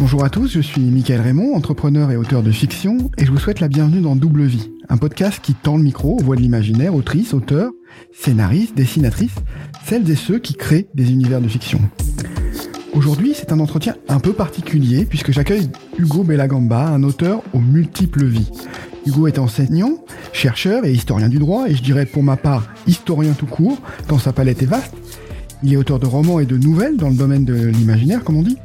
Bonjour à tous, je suis Michael Raymond, entrepreneur et auteur de fiction, et je vous souhaite la bienvenue dans Double Vie, un podcast qui tend le micro aux voix de l'imaginaire, autrices, auteurs, scénaristes, dessinatrices, celles et ceux qui créent des univers de fiction. Aujourd'hui, c'est un entretien un peu particulier puisque j'accueille Hugo Bellagamba, un auteur aux multiples vies. Hugo est enseignant, chercheur et historien du droit, et je dirais pour ma part historien tout court, tant sa palette est vaste. Il est auteur de romans et de nouvelles dans le domaine de l'imaginaire, comme on dit.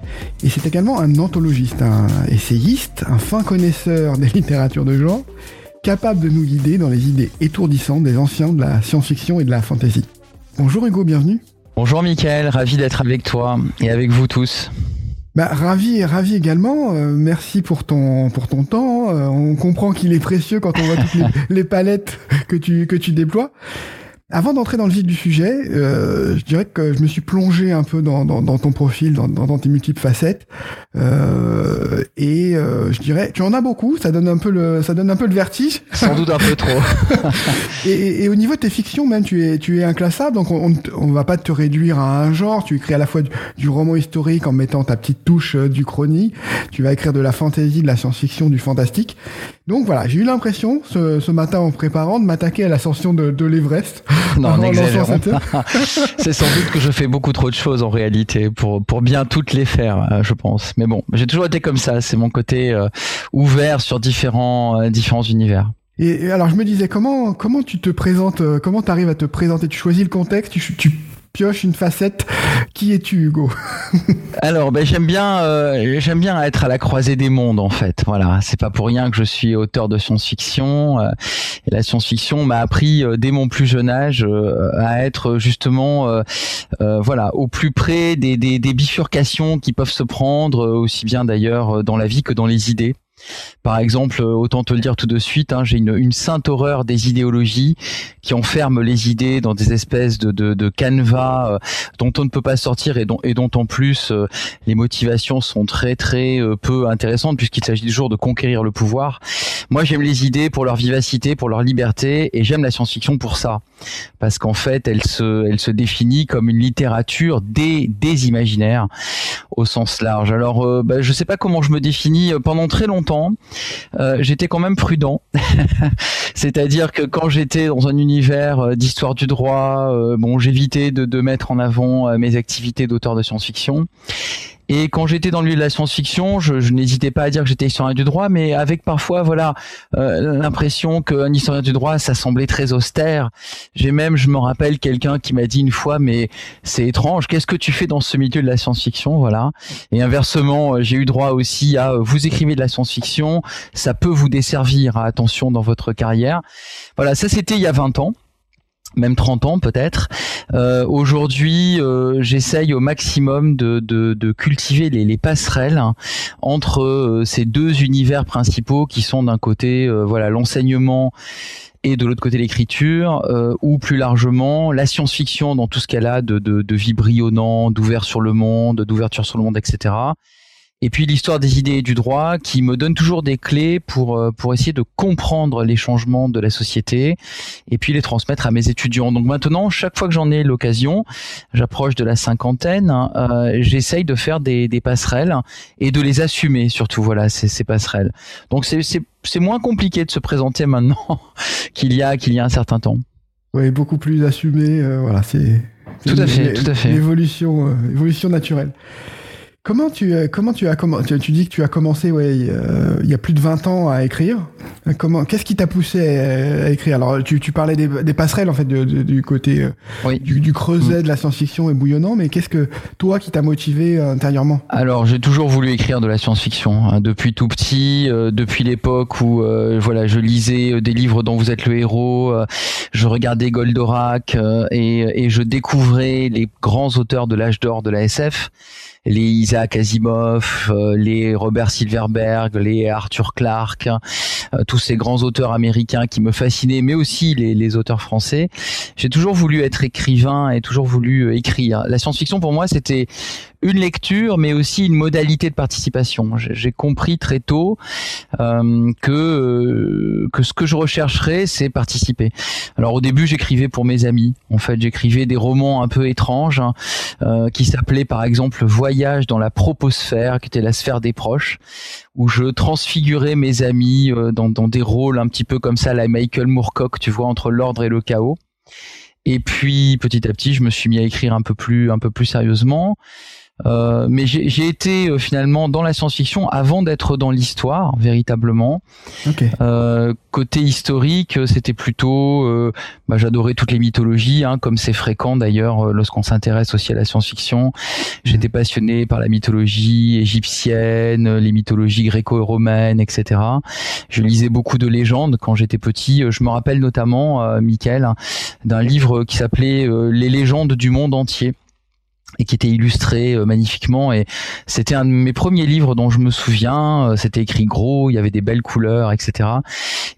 Et c'est également un anthologiste, un essayiste, un fin connaisseur des littératures de genre, capable de nous guider dans les idées étourdissantes des anciens de la science-fiction et de la fantasy. Bonjour Hugo, bienvenue. Bonjour Mickaël, ravi d'être avec toi et avec vous tous. Bah, ravi et ravi également. Euh, merci pour ton pour ton temps. Euh, on comprend qu'il est précieux quand on voit toutes les, les, palettes que tu que tu déploies. Avant d'entrer dans le vif du sujet, euh, je dirais que je me suis plongé un peu dans, dans, dans ton profil, dans, dans, tes multiples facettes, euh, et euh, je dirais, tu en as beaucoup, ça donne un peu le, ça donne un peu le vertige. Sans doute un peu trop. et, et, au niveau de tes fictions, même, tu es, tu es inclassable, donc on, on, va pas te réduire à un genre. Tu écris à la fois du, roman historique en mettant ta petite touche euh, du chronique. Tu vas écrire de la fantasy, de la science-fiction, du fantastique. Donc voilà, j'ai eu l'impression ce, ce, matin en préparant de m'attaquer à l'ascension de, de l'Everest. Non, n'exagérons C'est sans doute que je fais beaucoup trop de choses en réalité pour pour bien toutes les faire, euh, je pense. Mais bon, j'ai toujours été comme ça. C'est mon côté euh, ouvert sur différents euh, différents univers. Et, alors je me disais comment comment tu te présentes, comment tu arrives à te présenter? Tu choisis le contexte, tu, tu pioche une facette. Qui es-tu, Hugo? Alors, ben, j'aime bien, euh, j'aime bien être à la croisée des mondes, en fait. Voilà, c'est pas pour rien que je suis auteur de science-fiction. Euh, la science-fiction m'a appris euh, dès mon plus jeune âge à être justement, voilà, au plus près des bifurcations qui peuvent se prendre, aussi bien d'ailleurs dans la vie que dans les idées. Par exemple, euh, autant te le dire tout de suite, hein, j'ai une, sainte horreur des idéologies qui enferment les idées dans des espèces de, de, canevas euh, dont on ne peut pas sortir et dont, et dont en plus euh, les motivations sont très très peu intéressantes puisqu'il s'agit toujours de conquérir le pouvoir. Moi, j'aime les idées pour leur vivacité, pour leur liberté et j'aime la science-fiction pour ça parce qu'en fait, elle se, elle se définit comme une littérature des, des imaginaires au sens large. Alors, bah, je sais pas comment je me définis pendant très longtemps euh, j'étais quand même prudent. C'est-à-dire que quand j'étais dans un univers euh, d'histoire du droit, euh, bon, j'évitais de, de mettre en avant mes activités d'auteur de science-fiction. Et quand j'étais dans le milieu de la science-fiction, je, je n'hésitais pas à dire que j'étais historien du droit, mais avec parfois, voilà, euh, l'impression qu'un historien du droit, ça semblait très austère. J'ai même, je me rappelle, quelqu'un qui m'a dit une fois, mais c'est étrange, qu'est-ce que tu fais dans ce milieu de la science-fiction, voilà. Et inversement, euh, j'ai eu droit aussi à, euh, vous écrivez de la science-fiction, ça peut vous desservir, à attention dans votre carrière. Voilà, ça c'était il y a 20 ans même 30 ans peut-être. Euh, Aujourd'hui, euh, j'essaye au maximum de, de, de cultiver les, les, passerelles hein, entre euh, ces deux univers principaux qui sont d'un côté, euh, voilà, l'enseignement et de l'autre côté l'écriture, ou plus largement la science-fiction dans tout ce qu'elle a de, de, de d'ouvert sur le monde, d'ouverture sur le monde, etc et puis l'histoire des idées et du droit qui me donne toujours des clés pour euh, pour essayer de comprendre les changements de la société et puis les transmettre à mes étudiants. Donc maintenant, chaque fois que j'en ai l'occasion, j'approche de la cinquantaine, hein, euh, j'essaye de faire des, des passerelles et de les assumer surtout. Voilà, ces, ces passerelles. Donc c'est c'est moins compliqué de se présenter maintenant qu'il y a qu'il y a un certain temps. Oui, beaucoup plus assumé. Euh, voilà, c'est tout à fait, tout à fait. Évolution, euh, évolution naturelle. Comment tu, euh, comment tu as tu, tu dis que tu as commencé ouais, euh, il y a plus de 20 ans à écrire. Comment qu'est-ce qui t'a poussé à, écrire? Alors tu, tu parlais des, des, passerelles en fait de, du côté euh, du, du, creuset mm. de la science-fiction et bouillonnant, mais qu'est-ce que toi qui t'a motivé intérieurement? Alors j'ai toujours voulu écrire de la science-fiction hein, depuis tout petit, depuis l'époque où voilà je lisais des livres dont vous êtes le héros, je regardais Goldorak et, et je découvrais les grands auteurs de l'âge d'or de la SF les Isaac Asimov, euh, les Robert Silverberg, les Arthur Clarke, euh, tous ces grands auteurs américains qui me fascinaient, mais aussi les, les auteurs français. J'ai toujours voulu être écrivain et toujours voulu euh, écrire. La science-fiction pour moi c'était une lecture, mais aussi une modalité de participation. J'ai compris très tôt euh, que euh, que ce que je rechercherais, c'est participer. Alors au début, j'écrivais pour mes amis. En fait, j'écrivais des romans un peu étranges hein, euh, qui s'appelaient par exemple Voyage dans la proposphère, qui était la sphère des proches, où je transfigurais mes amis dans, dans des rôles un petit peu comme ça, la Michael Moorcock, tu vois, entre l'ordre et le chaos. Et puis petit à petit, je me suis mis à écrire un peu plus, un peu plus sérieusement. Euh, mais j'ai été euh, finalement dans la science-fiction avant d'être dans l'histoire véritablement. Euh, côté historique, c'était plutôt, euh, bah, j'adorais toutes les mythologies, hein, comme c'est fréquent d'ailleurs lorsqu'on s'intéresse aussi à la science-fiction. J'étais passionné par la mythologie égyptienne, les mythologies gréco-romaines, etc. Je lisais beaucoup de légendes quand j'étais petit. Je me rappelle notamment, euh, Michael, d'un livre qui s'appelait Les légendes du monde entier et qui était illustré euh, magnifiquement. Et c'était un de mes premiers livres dont je me souviens. Euh, c'était écrit gros il y avait des belles couleurs etc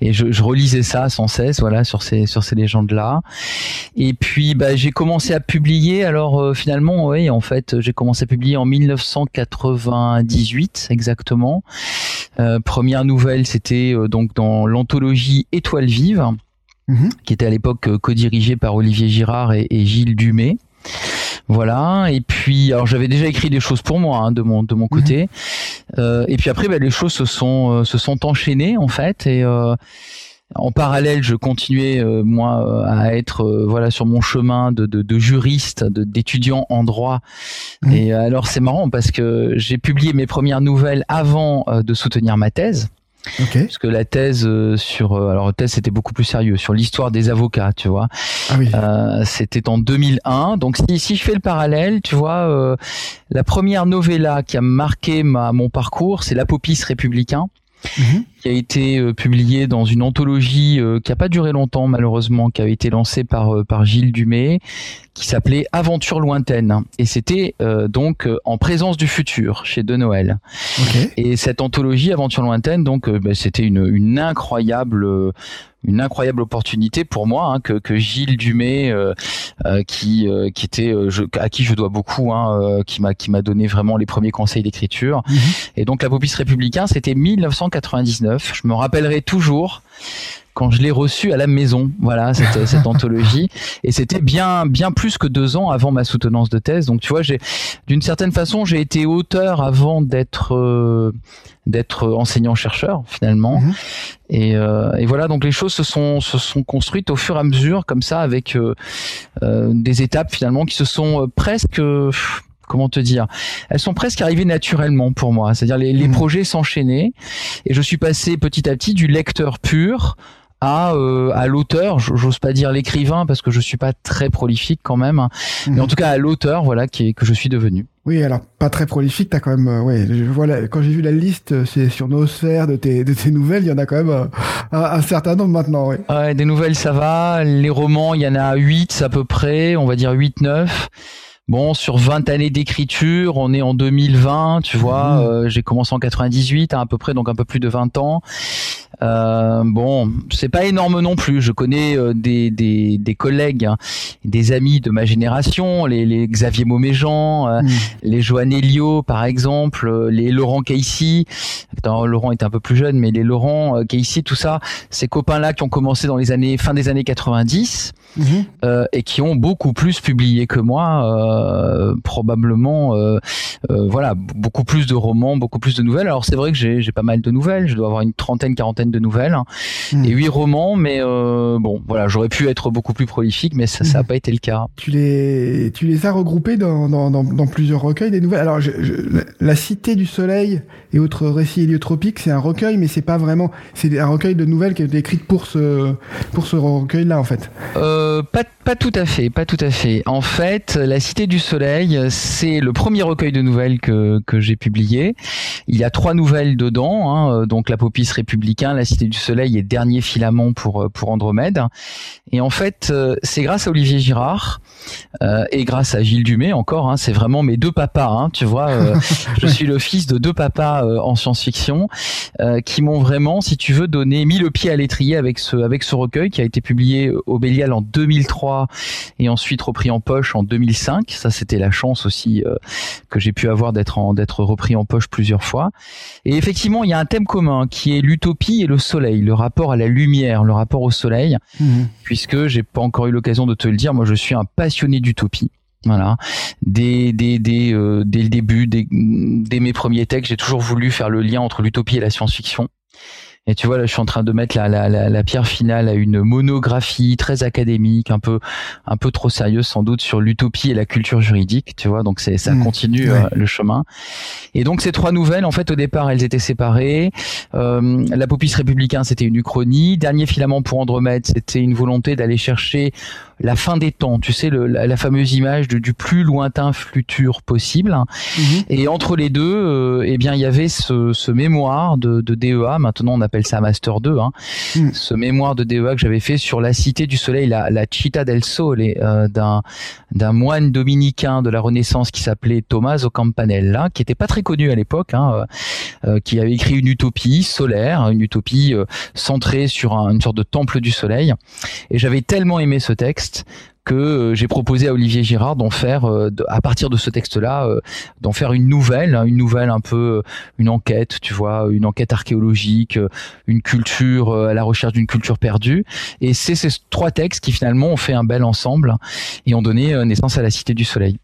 et je, je relisais ça sans cesse voilà sur ces sur ces légendes là et puis bah, j'ai commencé à publier. Alors euh, finalement oui en fait j'ai commencé à publier en 1998 exactement. Première nouvelle c'était donc dans l'anthologie Étoile vive mhm. qui était à l'époque co-dirigée par Olivier Girard et, et Gilles Dumay voilà. Et puis, alors j'avais déjà écrit des choses pour moi hein, de mon de mon côté. Mhm. Euh, et puis après, bah, les choses se sont euh, se sont enchaînées en fait. Et euh, en parallèle, je continuais moi à être voilà sur mon chemin de, de, de juriste, d'étudiant en droit. Mhm. Et alors c'est marrant parce que j'ai publié mes premières nouvelles avant de soutenir ma thèse. Okay. Parce que la thèse euh, sur, euh, alors thèse c'était beaucoup plus sérieux, sur l'histoire des avocats, tu vois. Ah oui. euh, c'était en 2001. Donc si, si je fais le parallèle, tu vois, euh, la première novella qui a marqué ma, mon parcours, c'est l'Apopis républicain. Mhm. qui a été euh, publié dans une anthologie euh, qui a pas duré longtemps malheureusement, qui a été lancée par euh, par Gilles Dumay, qui s'appelait Aventure lointaine et c'était donc en présence du futur chez De Noël. Et cette anthologie Aventure lointaine, donc bah, c'était une, une incroyable une incroyable opportunité pour moi hein, que, que Gilles Dumay euh, euh, qui euh, qui était je, à qui je dois beaucoup hein, qui m'a qui m'a donné vraiment les premiers conseils d'écriture mhm. et donc la Popis républicain c'était 1999 je me rappellerai toujours quand je l'ai reçu à la maison, voilà cette, cette anthologie, et c'était bien bien plus que deux ans avant ma soutenance de thèse. Donc tu vois, j'ai d'une certaine façon j'ai été auteur avant d'être d'être enseignant chercheur finalement. Mhm. Et, euh, et, voilà, donc les choses se sont se sont construites au fur et à mesure comme ça avec euh, euh des étapes finalement qui se sont euh, presque comment te dire Elles sont presque arrivées naturellement pour moi. C'est-à-dire les, les mhm. projets s'enchaînaient et je suis passé petit à petit du lecteur pur à euh, à l'auteur, j'ose pas dire l'écrivain parce que je suis pas très prolifique quand même, hein. mais en mhm. tout cas à l'auteur, voilà, qui est, que je suis devenu. Oui, alors pas très prolifique, t'as quand même, euh, ouais, voilà, quand j'ai vu la liste, euh, c'est sur Noosphère de tes de tes nouvelles, il y en a quand même euh, un, certain nombre maintenant, ouais. Ouais, des nouvelles ça va, les romans, il y en a 8 à peu près, on va dire 8 9. Bon, sur 20 années d'écriture, on est en 2020, tu vois. Mhm. Euh, j'ai commencé en 98, à, peu près, donc un peu plus de 20 ans. Euh, bon, c'est pas énorme non plus. Je connais euh, des, des, des, collègues, hein, des amis de ma génération, les, les Xavier Mauméjean, euh, mhm. les Joanne Elio, par exemple, les Laurent Casey. Laurent était un peu plus jeune, mais les Laurent Casey, tout ça, ces copains-là qui ont commencé dans les années fin des années 90 mhm. et qui ont beaucoup plus publié que moi euh, probablement euh, euh, voilà beaucoup plus de romans, beaucoup plus de nouvelles. Alors c'est vrai que j'ai pas mal de nouvelles, je dois avoir une trentaine, quarantaine de nouvelles hein. hmm. et huit romans, mais bon voilà, j'aurais pu être beaucoup plus prolifique, mais ça n'a hmm. pas été le cas. Tu les tu les as regroupés dans, dans, dans, plusieurs recueils des nouvelles? Alors je, la Cité du Soleil et autres récits héliotropiques, c'est un recueil, mais c'est pas vraiment c'est un recueil de nouvelles qui a été écrite pour ce pour ce recueil là en fait. Pas pas tout à fait, pas tout à fait. En fait, la Cité du Soleil, c'est le premier recueil de nouvelles que, que j'ai publié. Il y a trois nouvelles dedans, hein, donc l'Apopis républicain, La Cité du Soleil et Dernier filament pour pour Andromède. Et en fait, euh, c'est grâce à Olivier Girard euh, et grâce à Gilles Dumay encore. Hein, c'est vraiment mes deux papas. Hein, tu vois, euh, je suis le fils de deux papas en science-fiction qui m'ont vraiment, si tu veux, donné mis le pied à l'étrier avec ce avec ce recueil qui a été publié au Bélial en 2003 et ensuite repris en poche en 2005. Ça, c'était la chance aussi euh, que j'ai pu avoir d'être d'être repris en poche plusieurs fois. Et effectivement, il y a un thème commun qui est l'utopie et le soleil, le rapport à la lumière, le rapport au soleil, mhm. puisque j'ai pas encore eu l'occasion de te le dire. Moi, je suis un passionné d'utopie. Voilà. Dès, dès, dès, euh, dès le début, dès, dès mes premiers textes, j'ai toujours voulu faire le lien entre l'utopie et la science-fiction. Et tu vois, là, je suis en train de mettre la, la, la, pierre finale à une monographie très académique, un peu, un peu trop sérieuse sans doute sur l'utopie et la culture juridique. Tu vois, donc c'est ça mmh. continue euh, le chemin. Et donc ces trois nouvelles, en fait, au départ, elles étaient séparées. Euh, L'Apopis républicain, c'était une uchronie. Dernier filament pour Andromède, c'était une volonté d'aller chercher la fin des temps, tu sais, le, la, fameuse image du plus lointain futur possible. Mhm. Et entre les deux, euh, eh bien, il y avait ce, ce mémoire de, de, DEA. Maintenant, on appelle ça Master 2. Hein. Mhm. Ce mémoire de DEA que j'avais fait sur la cité du soleil, la, la Città del Sole, euh, d'un d'un moine dominicain de la Renaissance qui s'appelait Tommaso Campanella, qui était pas très connu à l'époque, hein, euh, euh qui avait écrit une utopie solaire, une utopie centrée sur une sorte de temple du soleil. Et j'avais tellement aimé ce texte que euh, j'ai proposé à Olivier Girard d'en faire euh, à partir de ce texte-là euh, d'en faire une nouvelle hein, une nouvelle un peu une enquête tu vois une enquête archéologique une culture à la recherche d'une culture perdue. Et c'est ces trois textes qui finalement ont fait un bel ensemble et ont donné naissance à la Cité du Soleil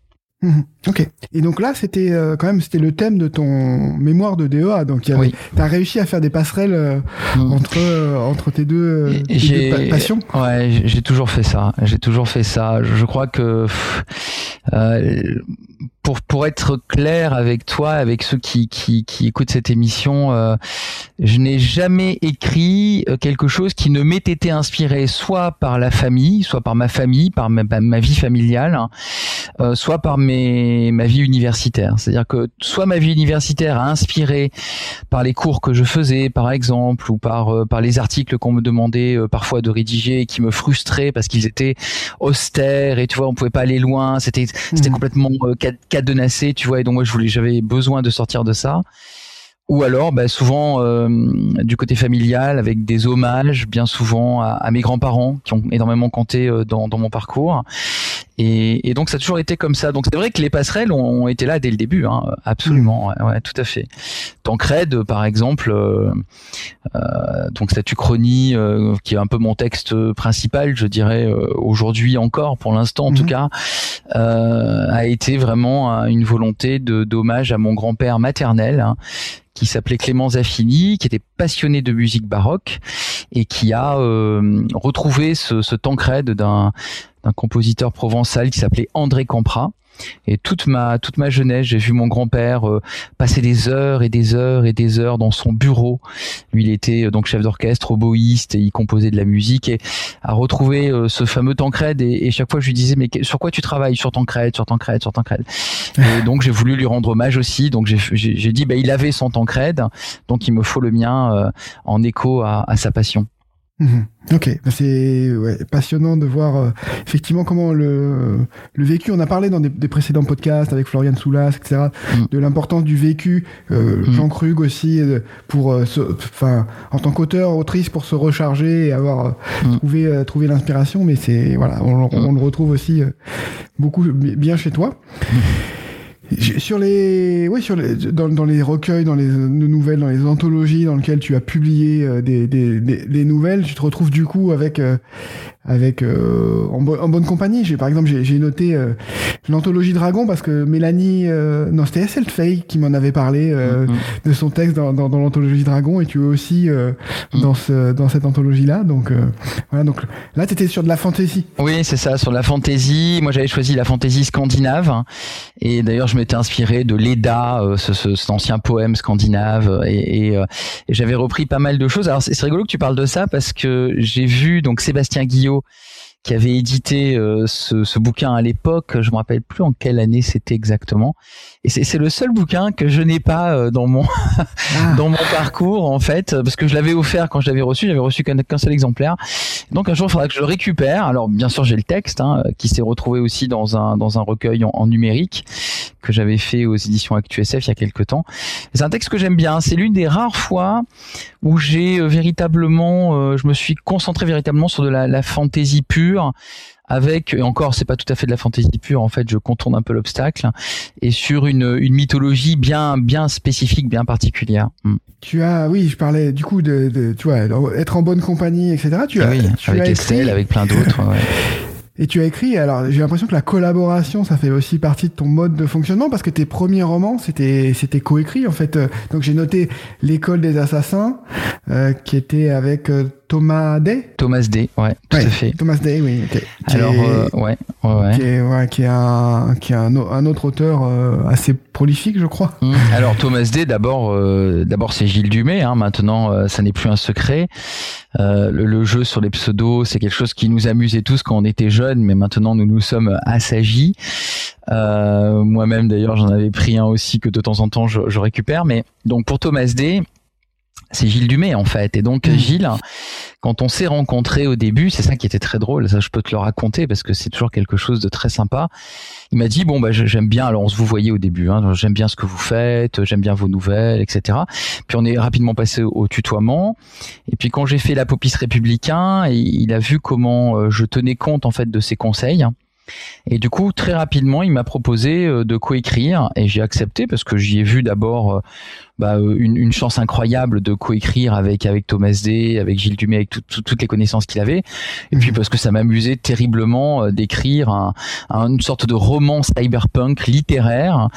Mhm. Ok. Et donc là, c'était euh, quand même c'était le thème de ton mémoire de DEA. Donc tu as réussi à faire des passerelles euh, mhm. entre euh, entre tes deux, passions. Ouais, j'ai toujours fait ça. J'ai toujours fait ça. Je, crois que pour pour être clair avec toi, avec ceux qui qui, qui écoutent cette émission, je n'ai jamais écrit quelque chose qui ne m'ait été inspiré soit par la famille, soit par ma famille, par ma, ma vie familiale, hein, soit par mes ma vie universitaire. C'est-à-dire que soit ma vie universitaire a inspiré par les cours que je faisais, par exemple, ou par par les articles qu'on me demandait parfois de rédiger et qui me frustraient parce qu'ils étaient austères et tu vois on pouvait pas aller loin, c'était c'était mmh. complètement cadenassé, tu vois, et donc moi je voulais, j'avais besoin de sortir de ça. Ou alors, bah, souvent euh, du côté familial, avec des hommages, bien souvent à, mes grands-parents qui ont énormément compté euh, dans, dans mon parcours. Et, et, donc ça a toujours été comme ça. Donc c'est vrai que les passerelles ont, été là dès le début, hein, absolument, mmh. ouais, tout à fait. Tancred, par exemple, euh, euh, donc cette uchronie euh, qui est un peu mon texte principal, je dirais euh, aujourd'hui encore, pour l'instant en tout mmh. cas, euh, a été vraiment une volonté de d'hommage à mon grand-père maternel. Hein, qui s'appelait Clément Zaffini, qui était passionné de musique baroque et qui a retrouvé ce, ce Tancred d'un d'un compositeur provençal qui s'appelait André Campra. Et toute ma toute ma jeunesse, j'ai vu mon grand-père euh, passer des heures et des heures et des heures dans son bureau. Lui, il était euh, donc chef d'orchestre, oboïste et il composait de la musique et a retrouvé euh, ce fameux Tancred et, et, chaque fois je lui disais mais sur quoi tu travailles? Sur Tancred, sur Tancred, sur Tancred. Et donc j'ai voulu lui rendre hommage aussi. Donc j'ai dit bah il avait son Tancred, donc il me faut le mien en écho à, à sa passion. Mhm. Ok, c'est ouais, passionnant de voir euh, effectivement comment le, le vécu, on a parlé dans des, des précédents podcasts avec Florian Soulas, etc., mm. de l'importance du vécu, euh, mm. Jean Krug aussi, euh, pour, enfin, en tant qu'auteur, autrice, pour se recharger et avoir mm. trouvé, trouvé l'inspiration, mais c'est, voilà, on, on, le retrouve aussi beaucoup bien chez toi. Sur les, oui, sur dans, les recueils, dans les nouvelles, dans les anthologies dans lesquelles tu as publié euh, des, des, des, nouvelles, tu te retrouves du coup avec euh, avec euh, en, bonne compagnie. J'ai par exemple j'ai noté euh, l'anthologie Dragon parce que Mélanie, euh, non c'était SL Fay qui m'en avait parlé euh, mm-hmm. de son texte dans, dans, dans l'anthologie Dragon et tu es aussi mm. dans ce dans cette anthologie là. Donc voilà donc là t'étais sur de la fantasy. Oui c'est ça sur de la fantasy. Moi j'avais choisi la fantasy scandinave et d'ailleurs je m'étais inspiré de Leda, ce, ce, cet ancien poème scandinave et, et, et j'avais repris pas mal de choses. Alors c'est rigolo que tu parles de ça parce que j'ai vu donc Sébastien Guillaume you. Qui avait édité euh, ce, ce, bouquin à l'époque. Je me rappelle plus en quelle année c'était exactement. Et c'est le seul bouquin que je n'ai pas euh, dans mon ah. dans mon parcours en fait, parce que je l'avais offert quand je l'avais reçu. J'avais reçu qu'un seul exemplaire. Donc un jour, il faudra que je le récupère. Alors bien sûr, j'ai le texte hein, qui s'est retrouvé aussi dans un dans un recueil en, numérique que j'avais fait aux éditions ActuSF il y a quelques temps. C'est un texte que j'aime bien. C'est l'une des rares fois où j'ai euh, véritablement, je me suis concentré véritablement sur de la, la fantaisie pure pure avec et encore c'est pas tout à fait de la fantaisie pure en fait je contourne un peu l'obstacle et sur une, une mythologie bien bien spécifique bien particulière mm. tu as oui je parlais du coup de, de tu vois être en bonne compagnie etc tu as, oui, avec Estelle avec plein d'autres ouais. Et tu as écrit, alors j'ai l'impression que la collaboration, ça fait aussi partie de ton mode de fonctionnement parce que tes premiers romans, c'était c'était coécrit en fait. Donc j'ai noté l'école des assassins, euh, qui était avec euh, Thomas Day Thomas Day, ouais, tout à fait. Thomas Day, oui. Alors, euh, ouais, ouais, Qui est, ouais, qui est un, qui est un, un autre auteur euh, assez prolifique, je crois. Mmh. Alors Thomas Day, d'abord, euh, d'abord c'est Gilles Dumay. Hein, maintenant, ça n'est plus un secret. Le, le, jeu sur les pseudos, c'est quelque chose qui nous amusait tous quand on était jeunes, mais maintenant nous nous sommes assagis. Moi-même, d'ailleurs, j'en avais pris un aussi que de temps en temps je, je récupère. Mais donc pour Thomas Day c'est Gilles Dumay en fait. Et donc mmh. Gilles, quand on s'est rencontrés au début, c'est ça qui était très drôle. Ça, je peux te le raconter parce que c'est toujours quelque chose de très sympa. Il m'a dit bon bah j'aime bien. Alors on se vous voyait au début. Hein, j'aime bien ce que vous faites. J'aime bien vos nouvelles, etc. Puis on est rapidement passé au tutoiement. Et puis quand j'ai fait l'apopis républicain, il a vu comment euh, je tenais compte en fait de ses conseils. Et du coup, très rapidement, il m'a proposé euh, de coécrire et j'ai accepté parce que j'y ai vu d'abord euh, bah, euh, une, une, chance incroyable de coécrire avec avec Thomas Day, avec Gilles Dumay, avec toutes les connaissances qu'il avait. Et puis mhm. parce que ça m'amusait terriblement d'écrire un, une sorte de roman cyberpunk littéraire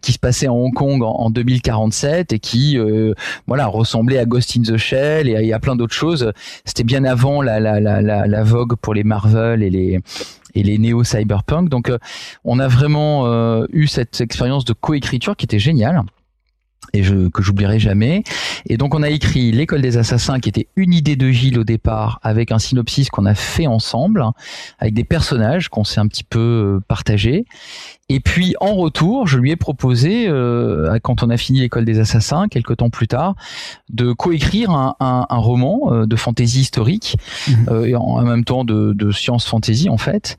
qui se passait en Hong Kong en, 2047 et qui voilà ressemblait à Ghost in the Shell et à, plein d'autres choses. C'était bien avant la, la, la, la, vogue pour les Marvel et les et les néo-cyberpunk. Donc euh, on a vraiment euh, eu cette expérience de coécriture qui était géniale et que j'oublierai jamais. Et donc on a écrit l'école des assassins qui était une idée de Gilles au départ avec un synopsis qu'on a fait ensemble avec des personnages qu'on s'est un petit peu euh, partagés et puis en retour, je lui ai proposé, euh, quand on a fini l'école des assassins, quelques temps plus tard, de coécrire un, un, un roman euh, de fantaisie historique mhm. euh, et en, même temps de, de science fantasy en fait.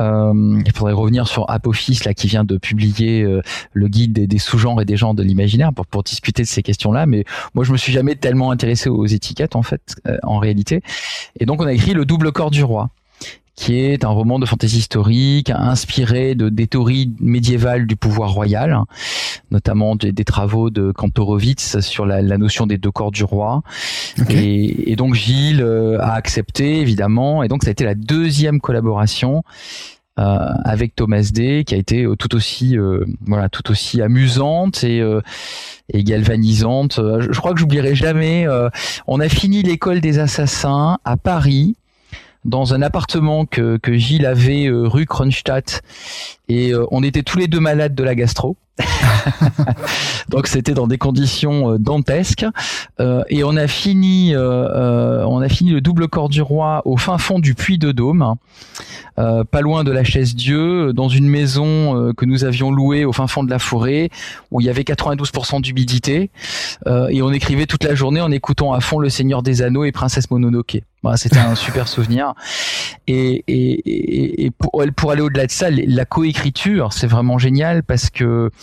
Euh, il faudrait revenir sur Apophis là qui vient de publier euh, le guide des, des sous-genres et des genres de l'imaginaire pour, pour discuter de ces questions-là. Mais moi, je me suis jamais tellement intéressé aux étiquettes en fait, en réalité. Et donc on a écrit le double corps du roi qui est un roman de fantaisie historique inspiré de des théories médiévales du pouvoir royal, notamment des, travaux de Kantorowicz sur la, la, notion des deux corps du roi. Et, et, donc Gilles euh, a accepté évidemment, et donc ça a été la deuxième collaboration. Euh, avec Thomas Day qui a été euh, tout aussi euh, voilà tout aussi amusante et et galvanisante. Je crois que j'oublierai jamais. on a fini l'école des assassins à Paris dans un appartement que, que Gilles avait euh, rue Kronstadt et euh, on était tous les deux malades de la gastro. Donc c'était dans des conditions euh, dantesques et on a fini on a fini le double corps du roi au fin fond du puits de Dôme, pas loin de la chaise Dieu, dans une maison que nous avions louée au fin fond de la forêt où il y avait 92% d'humidité et on écrivait toute la journée en écoutant à fond Le Seigneur des Anneaux et Princesse Mononoke. Bah, c'était un super souvenir. Et, et, et pour aller au-delà de ça, la coécriture, c'est vraiment génial parce que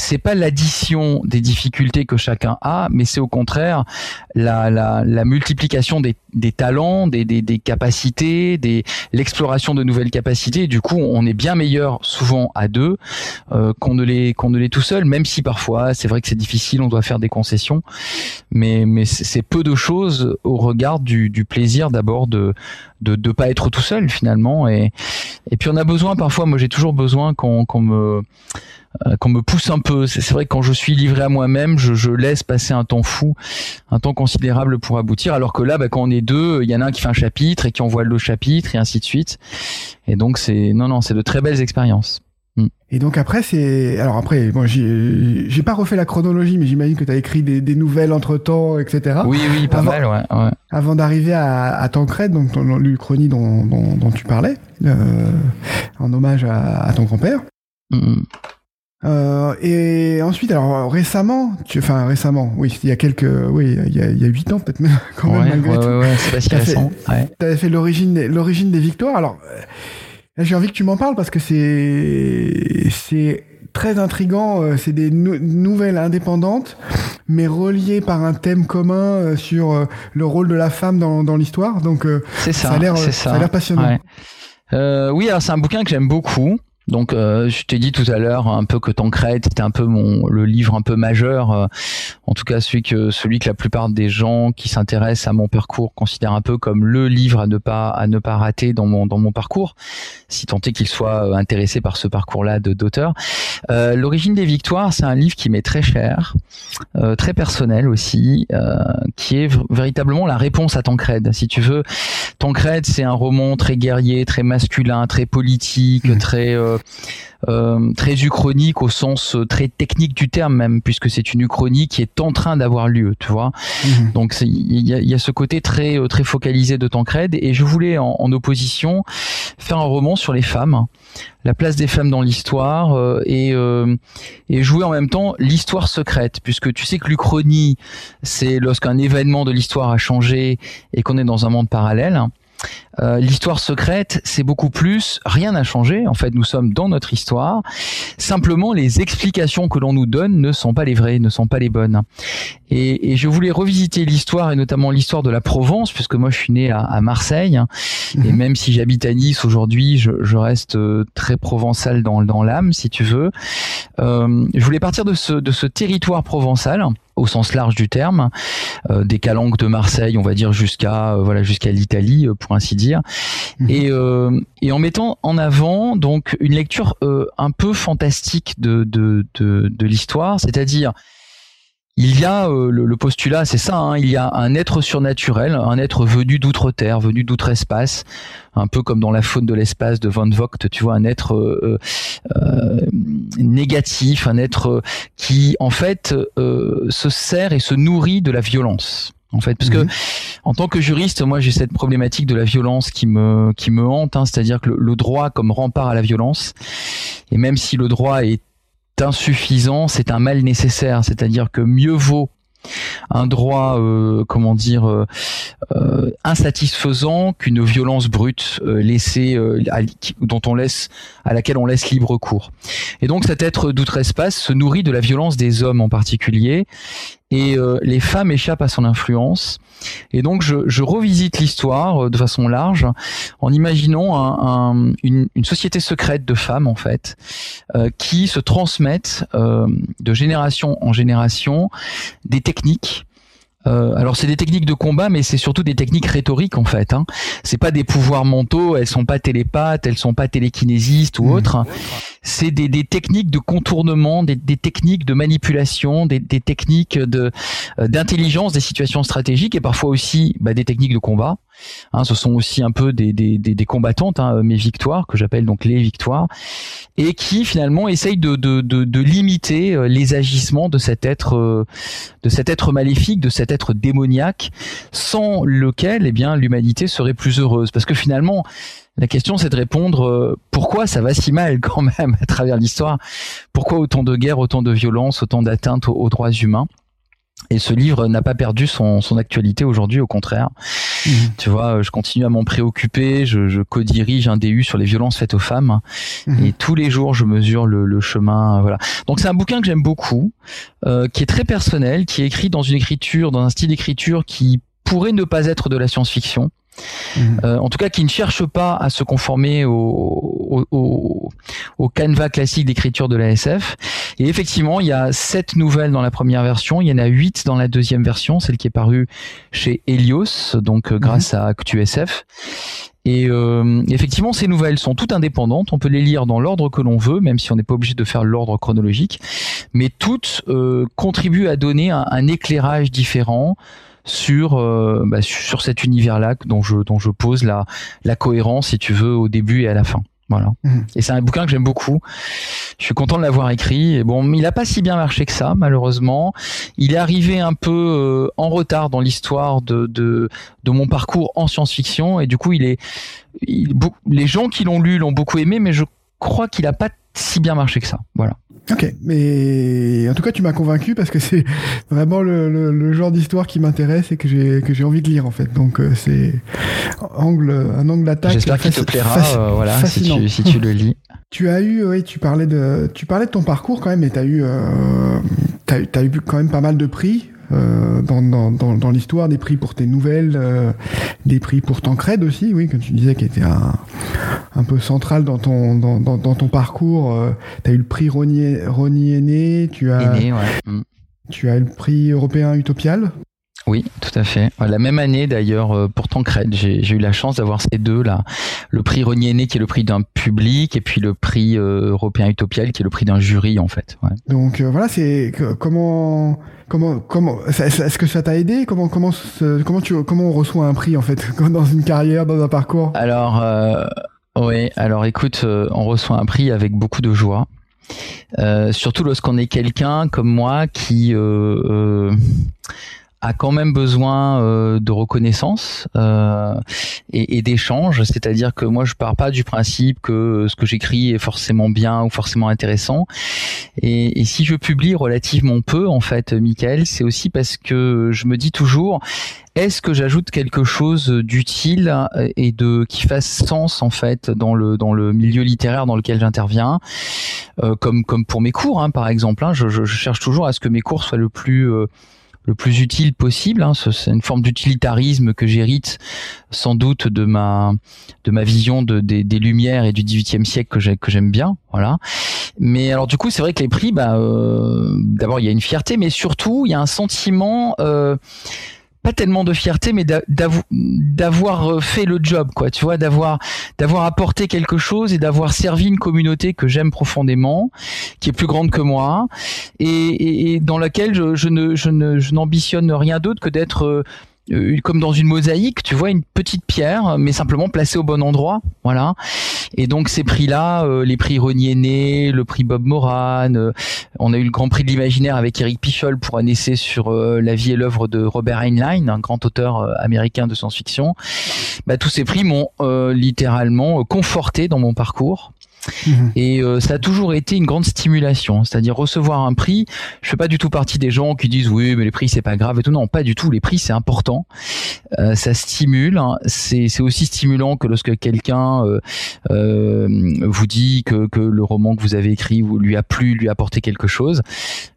c'est pas l'addition des difficultés que chacun a, mais c'est au contraire la, la, la multiplication des, des talents, des, des, des, capacités, des l'exploration de nouvelles capacités. du coup, on est bien meilleur souvent à deux euh, qu'on ne l'est qu'on ne l'est tout seul, même si parfois c'est vrai que c'est difficile, on doit faire des concessions, mais mais c'est peu de choses au regard du, du plaisir d'abord de de de pas être tout seul finalement et et puis on a besoin parfois, moi j'ai toujours besoin qu'on qu'on me euh, qu'on me pousse un peu. C'est vrai que quand je suis livré à moi-même, je, je, laisse passer un temps fou, un temps considérable pour aboutir. Alors que là, bah, quand on est deux, il y en a un qui fait un chapitre et qui envoie le chapitre et ainsi de suite. Et donc c'est non non, c'est de très belles expériences. Mm. Et donc après c'est alors après bon j'ai pas refait la chronologie mais j'imagine que tu as écrit des, des nouvelles entre temps etc. Oui oui pas mal ouais, ouais. Avant d'arriver à, à Tancred donc l'Uchronie dont, dont, dont, tu parlais euh, en hommage à, à ton grand-père. Mm. Euh, et ensuite, alors récemment, tu, enfin récemment, oui, il y a quelques, oui, il y a, il y a 8 ans peut-être même, quand même malgré ouais, tout. Ouais, c'est pas si récent. Tu avais fait l'origine, l'origine des victoires. Alors, euh, j'ai envie que tu m'en parles parce que c'est, c'est très intrigant. Euh, c'est des nouvelles indépendantes, mais reliées par un thème commun euh, sur le rôle de la femme dans, dans l'histoire. Donc, ça, ça, a l'air, ça. a l'air passionnant. oui, alors c'est un bouquin que j'aime beaucoup. Donc, euh, je t'ai dit tout à l'heure un peu que Tancred c'était un peu mon le livre un peu majeur, euh, en tout cas celui que celui que la plupart des gens qui s'intéressent à mon parcours considèrent un peu comme le livre à ne pas à ne pas rater dans mon dans mon parcours, si tant est qu'ils soient euh, intéressés par ce parcours-là de d'auteur. L'origine des victoires, c'est un livre qui m'est très cher, très personnel aussi, qui est véritablement la réponse à Tancred. Si tu veux, Tancred, c'est un roman très guerrier, très masculin, très politique, mmh. très euh, très uchronique au sens euh, très technique du terme même, puisque c'est une uchronie qui est en train d'avoir lieu, tu vois. Mhm. Donc il y a, ce côté très euh, très focalisé de Tancred, et je voulais en, opposition faire un roman sur les femmes, la place des femmes dans l'histoire et, et jouer en même temps l'histoire secrète, puisque tu sais que l'Uchronie, c'est lorsqu'un événement de l'histoire a changé et qu'on est dans un monde parallèle. Euh, l'histoire secrète, c'est beaucoup plus rien n'a changé. En fait, nous sommes dans notre histoire. Simplement, les explications que l'on nous donne ne sont pas les vraies, ne sont pas les bonnes. Et, je voulais revisiter l'histoire et notamment l'histoire de la Provence, puisque moi je suis né à, Marseille. Et mhm. même si j'habite à Nice aujourd'hui, je, reste euh, très provençal dans, dans l'âme, si tu veux. Euh, je voulais partir de ce, de ce territoire provençal au sens large du terme, euh, des calanques de Marseille, on va dire jusqu'à euh, voilà jusqu'à l'Italie euh, pour ainsi dire, mhm. et, et en mettant en avant donc une lecture un peu fantastique de de, de, de l'histoire, c'est-à-dire il y a euh, le, postulat, c'est ça, hein, il y a un être surnaturel, un être venu d'outre-terre, venu d'outre-espace, un peu comme dans la faune de l'espace de Van Vogt, tu vois, un être euh, euh, négatif, un être qui en fait se sert et se nourrit de la violence. En fait, parce que mhm. en tant que juriste, moi j'ai cette problématique de la violence qui me qui me hante, hein, c'est-à-dire que le droit comme rempart à la violence, et même si le droit est insuffisant, c'est un mal nécessaire. C'est-à-dire que mieux vaut un droit, euh, comment dire, euh, euh, insatisfaisant qu'une violence brute laissée, dont on laisse, à laquelle on laisse libre cours. Et donc cet être d'outre-espace se nourrit de la violence des hommes en particulier, et les femmes échappent à son influence. Et donc je, je revisite l'histoire euh, de façon large en imaginant un, une, une, société secrète de femmes en fait euh, qui se transmettent euh, de génération en génération des techniques euh, alors c'est des techniques de combat, mais c'est surtout des techniques rhétoriques en fait. Hein. C'est pas des pouvoirs mentaux, elles sont pas télépathes, elles sont pas télékinésistes ou mmh. autres. C'est des, des, techniques de contournement, des, des techniques de manipulation, des, des techniques de euh, d'intelligence des situations stratégiques et parfois aussi bah, des techniques de combat. Hein, ce sont aussi un peu des, combattantes, hein, mes victoires, que j'appelle donc les victoires, et qui finalement essayent de, limiter euh, les agissements de cet être, euh, de cet être maléfique, de cet être démoniaque, sans lequel, eh bien, l'humanité serait plus heureuse. Parce que finalement, la question, c'est de répondre euh, pourquoi ça va si mal quand même à travers l'histoire? Pourquoi autant de guerres, autant de violences, autant d'atteintes aux, droits humains? Et ce livre n'a pas perdu son, son actualité aujourd'hui, au contraire. Mmh. Tu vois, je continue à m'en préoccuper, je, je co-dirige un DU sur les violences faites aux femmes, mmh. et tous les jours je mesure le, le chemin. Voilà. Donc c'est un bouquin que j'aime beaucoup, euh, qui est très personnel, qui est écrit dans une écriture, dans un style d'écriture qui pourrait ne pas être de la science-fiction. Euh, en tout cas qui ne cherche pas à se conformer au, au, canevas classique d'écriture de la SF. Et effectivement, il y a sept nouvelles dans la première version, il y en a huit dans la deuxième version, celle qui est parue chez Helios, donc euh, grâce à ActuSF. Et euh, effectivement, ces nouvelles sont toutes indépendantes. On peut les lire dans l'ordre que l'on veut, même si on n'est pas obligé de faire l'ordre chronologique. Mais toutes contribuent à donner un éclairage différent sur euh, bah, sur cet univers-là dont je dont je pose la la cohérence, si tu veux, au début et à la fin. Voilà. Mhm. Et c'est un bouquin que j'aime beaucoup. Je suis content de l'avoir écrit. Et bon, il a pas si bien marché que ça, malheureusement. Il est arrivé un peu euh, en retard dans l'histoire de, de, de mon parcours en science-fiction. Et du coup, il est, les gens qui l'ont lu l'ont beaucoup aimé, mais je crois qu'il a pas si bien marché que ça. Voilà. Ok, mais en tout cas tu m'as convaincu parce que c'est vraiment le, le, le genre d'histoire qui m'intéresse et que j'ai que j'ai envie de lire en fait. Donc euh, c'est angle un angle d'attaque. J'espère qu'il te plaira, euh, voilà, si tu, si tu le lis. Tu as eu, oui, tu parlais de, tu parlais de ton parcours quand même, et tu as eu, euh, as, eu quand même pas mal de prix euh, dans, dans, dans, dans l'histoire, des prix pour tes nouvelles, euh, des prix pour Tancred aussi, oui, que tu disais qui était un, un peu central dans ton, dans, dans, dans ton parcours. Euh, tu as eu le prix Ronier Aîné, tu as, Aîné, ouais. Mm. tu as eu le prix européen Utopial? Oui, tout à fait. La même année d'ailleurs euh, pour Tancred, j'ai eu la chance d'avoir ces deux là, le prix Renier qui est le prix d'un public et puis le prix euh, européen Utopial qui est le prix d'un jury en fait. Ouais. Donc euh, voilà, c'est comment comment comment est-ce que ça t'a aidé? Comment comment comment tu comment on reçoit un prix en fait dans une carrière, dans un parcours? Alors oui, alors écoute, on reçoit un prix avec beaucoup de joie. surtout lorsqu'on est quelqu'un comme moi qui a quand même besoin euh, de reconnaissance euh, et, et d'échange. C'est-à-dire que moi, je pars pas du principe que ce que j'écris est forcément bien ou forcément intéressant. Et, et, si je publie relativement peu, en fait, Michael, c'est aussi parce que je me dis toujours est-ce que j'ajoute quelque chose d'utile et de qui fasse sens en fait dans le dans le milieu littéraire dans lequel j'interviens, euh, comme comme pour mes cours hein, par exemple. Hein, je, je, cherche toujours à ce que mes cours soient le plus euh, le plus utile possible. Hein. C'est une forme d'utilitarisme que j'hérite sans doute de ma de ma vision de, des, des Lumières et du XVIIIe siècle que j'aime bien. Voilà. Mais alors du coup, c'est vrai que les prix, bah, euh, d'abord il y a une fierté, mais surtout il y a un sentiment. Euh, pas tellement de fierté, mais d'avoir euh, fait le job, quoi. Tu vois, d'avoir apporté quelque chose et d'avoir servi une communauté que j'aime profondément, qui est plus grande que moi, et, et, dans laquelle je, je ne je ne je n'ambitionne rien d'autre que d'être euh, comme dans une mosaïque, tu vois, une petite pierre, mais simplement placée au bon endroit, voilà. Et donc ces prix-là, euh, les prix Renier le prix Bob Moran, euh, on a eu le Grand Prix de l'imaginaire avec Eric Pichol pour un essai sur la vie et l'œuvre de Robert Heinlein, un grand auteur américain de science-fiction. Bah, tous ces prix m'ont littéralement conforté dans mon parcours. Mhm. Et euh, ça a toujours été une grande stimulation, c'est-à-dire recevoir un prix. Je fais pas du tout partie des gens qui disent oui, mais les prix c'est pas grave et tout. Non, pas du tout. Les prix c'est important. Euh, ça stimule. Hein. C'est aussi stimulant que lorsque quelqu'un euh, euh, vous dit que, que le roman que vous avez écrit lui a plu, lui a apporté quelque chose.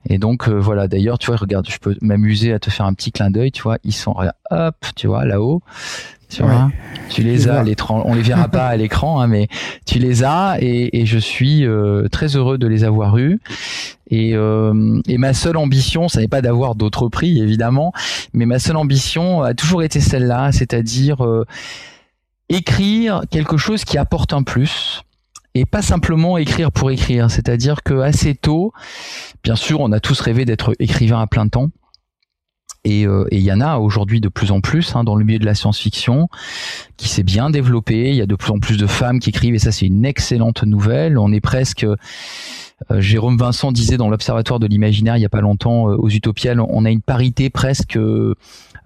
Et donc euh, voilà. D'ailleurs, tu vois, regarde, je peux m'amuser à te faire un petit clin d'œil. Tu vois, ils sont hop, tu vois là-haut. Tu, tu les as, les on les verra pas à l'écran, hein, mais tu les as et, et je suis euh, très heureux de les avoir eus. Et, euh, et ma seule ambition, ça n'est pas d'avoir d'autres prix évidemment, mais ma seule ambition a toujours été celle-là, c'est-à-dire euh, écrire quelque chose qui apporte un plus et pas simplement écrire pour écrire. C'est-à-dire que assez tôt, bien sûr, on a tous rêvé d'être écrivain à plein temps. Euh, et il y en a aujourd'hui de plus en plus hein, dans le milieu de la science-fiction qui s'est bien développé. Il y a de plus en plus de femmes qui écrivent et ça c'est une excellente nouvelle. On est presque euh, Jérôme Vincent disait dans l'Observatoire de l'imaginaire il y a pas longtemps euh, aux Utopiales, on a une parité presque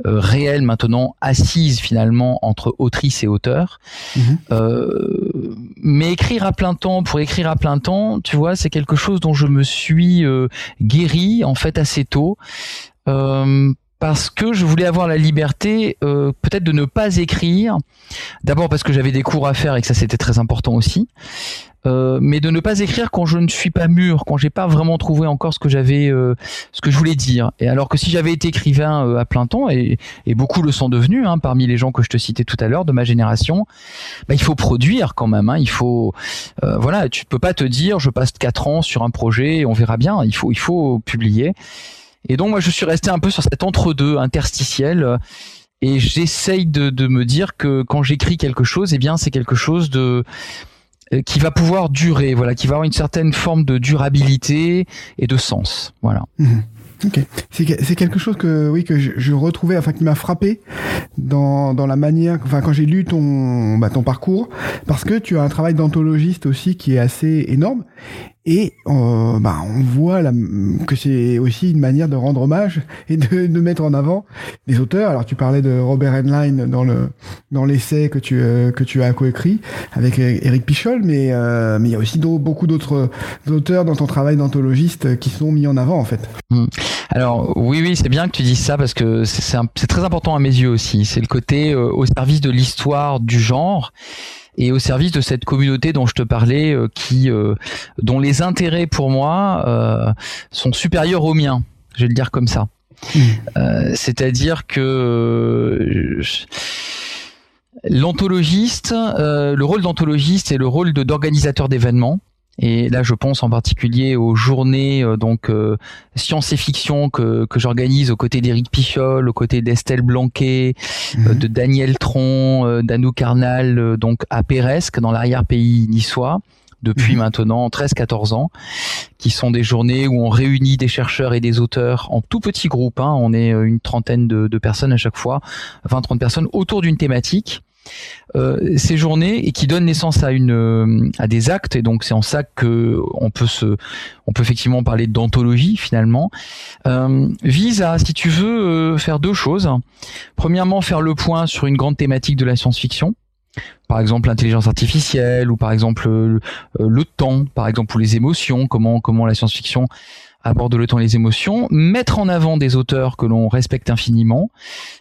réelle maintenant, assise finalement entre autrice et auteur. Mhm. mais écrire à plein temps pour écrire à plein temps, tu vois, c'est quelque chose dont je me suis guéri en fait assez tôt parce que je voulais avoir la liberté euh, peut-être de ne pas écrire. D'abord parce que j'avais des cours à faire et que ça c'était très important aussi. Euh, mais de ne pas écrire quand je ne suis pas mûr, quand j'ai pas vraiment trouvé encore ce que j'avais, euh, ce que je voulais dire. Et alors que si j'avais été écrivain à plein temps, et, beaucoup le sont devenus, hein, parmi les gens que je te citais tout à l'heure de ma génération, bah, il faut produire quand même. Hein, il faut, voilà, tu peux pas te dire je passe quatre ans sur un projet, et on verra bien. Il faut, il faut publier. Et donc moi je suis resté un peu sur cet entre-deux interstitiel euh, et j'essaye de, de, me dire que quand j'écris quelque chose, eh bien c'est quelque chose de euh, qui va pouvoir durer, voilà, qui va avoir une certaine forme de durabilité et de sens, voilà. Mmh. Ok, c'est quelque chose que oui que je, je retrouvais, enfin qui m'a frappé dans, dans la manière, enfin quand j'ai lu ton bah, ton parcours, parce que tu as un travail d'anthologiste aussi qui est assez énorme et euh, bah, on voit la, que c'est aussi une manière de rendre hommage et de, de, mettre en avant des auteurs. Alors tu parlais de Robert Heinlein dans le dans l'essai que tu euh, que tu as coécrit avec Eric Pichol, mais euh, mais il y a aussi beaucoup d'autres auteurs dans ton travail d'anthologiste qui sont mis en avant en fait. Hmm. Alors oui oui c'est bien que tu dises ça parce que c'est très important à mes yeux aussi. C'est le côté euh, au service de l'histoire du genre et au service de cette communauté dont je te parlais, qui, dont les intérêts pour moi sont supérieurs aux miens. Je vais le dire comme ça. Mmh. C'est-à-dire que l'anthologiste, le rôle d'anthologiste et le rôle d'organisateur d'événements. Et là, je pense en particulier aux journées euh, donc euh, science et fiction que, que j'organise aux côtés d'Éric Pichol, aux côtés d'Estelle Blanquet, euh, mhm. de Daniel Tron, d'Anou Carnal, donc à Péresque, dans l'arrière-pays niçois depuis mhm. maintenant 13-14 ans, qui sont des journées où on réunit des chercheurs et des auteurs en tout petit groupe. Hein, on est une trentaine de, de personnes à chaque fois, 20-30 personnes autour d'une thématique euh, ces journées et qui donnent naissance à une euh, à des actes. Et donc c'est en ça que on peut se on peut effectivement parler d'anthologie finalement. Euh, vise à si tu veux faire deux choses. Premièrement faire le point sur une grande thématique de la science-fiction. Par exemple l'intelligence artificielle ou par exemple le, temps. Par exemple ou les émotions. Comment comment la science-fiction aborde le temps et les émotions, mettre en avant des auteurs que l'on respecte infiniment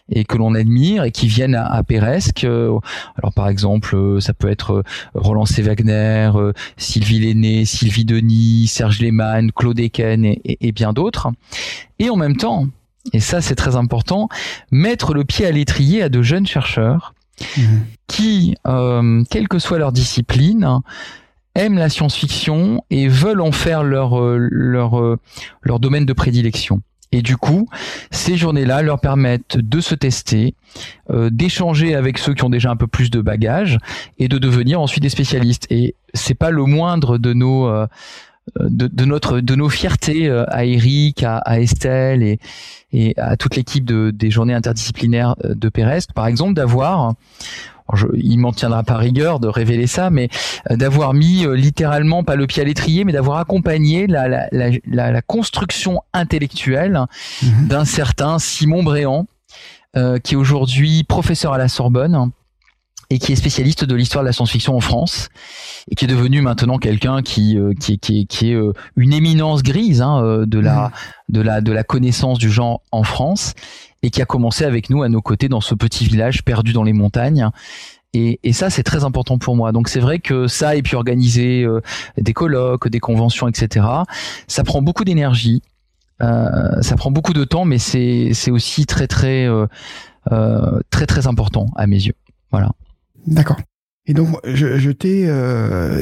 et que l'on admire et qui viennent à, à Péresque. Alors par exemple, euh, ça peut être euh, Roland C. Wagner, euh, Sylvie Lenné, Sylvie Denis, Serge Lehmann, Claude Eken et, bien d'autres. Et en même temps, et ça c'est très important, mettre le pied à l'étrier à de jeunes chercheurs mmh. qui, quelle que soit leur discipline, aiment la science-fiction et veulent en faire leur euh, leur euh, leur domaine de prédilection. Et du coup, ces journées-là leur permettent de se tester, euh, d'échanger avec ceux qui ont déjà un peu plus de bagages et de devenir ensuite des spécialistes. Et c'est pas le moindre de nos de, notre de nos fiertés à Eric, à, Estelle et, et à toute l'équipe de, des journées interdisciplinaires de Péresque, par exemple, d'avoir je, il m'en tiendra pas rigueur de révéler ça, mais euh, d'avoir mis euh, littéralement pas le pied à l'étrier, mais d'avoir accompagné la, la, la, la, construction intellectuelle mhm. d'un certain Simon Bréant, euh, qui est aujourd'hui professeur à la Sorbonne et qui est spécialiste de l'histoire de la science-fiction en France et qui est devenu maintenant quelqu'un qui, qui, qui, qui est une éminence grise hein, de la mhm. de la de la connaissance du genre en France et qui a commencé avec nous à nos côtés dans ce petit village perdu dans les montagnes. Et, ça, c'est très important pour moi. Donc c'est vrai que ça, et puis organiser euh, des colloques, des conventions, etc., ça prend beaucoup d'énergie, euh, ça prend beaucoup de temps, mais c'est aussi très très euh, très très important à mes yeux. Voilà. D'accord. Et donc, je, t'ai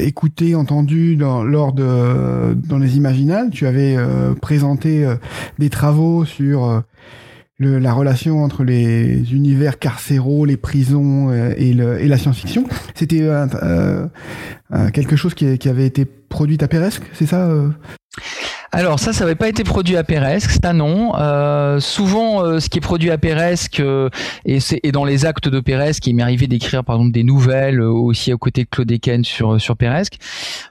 écouté, entendu dans, lors de dans les Imaginales. Tu avais présenté des travaux sur le, la relation entre les univers carcéraux, les prisons euh, et, le, et, la science-fiction. C'était euh, euh, euh, quelque chose qui, qui, avait été produit à Péresque, c'est ça alors ça, ça n'avait pas été produit à Péresque, c'est un nom. Euh, souvent, ce qui est produit à Péresque et c'est dans les actes de Péresque, il m'est arrivé d'écrire par exemple des nouvelles aussi aux côtés de Claude Eken sur sur Péresque.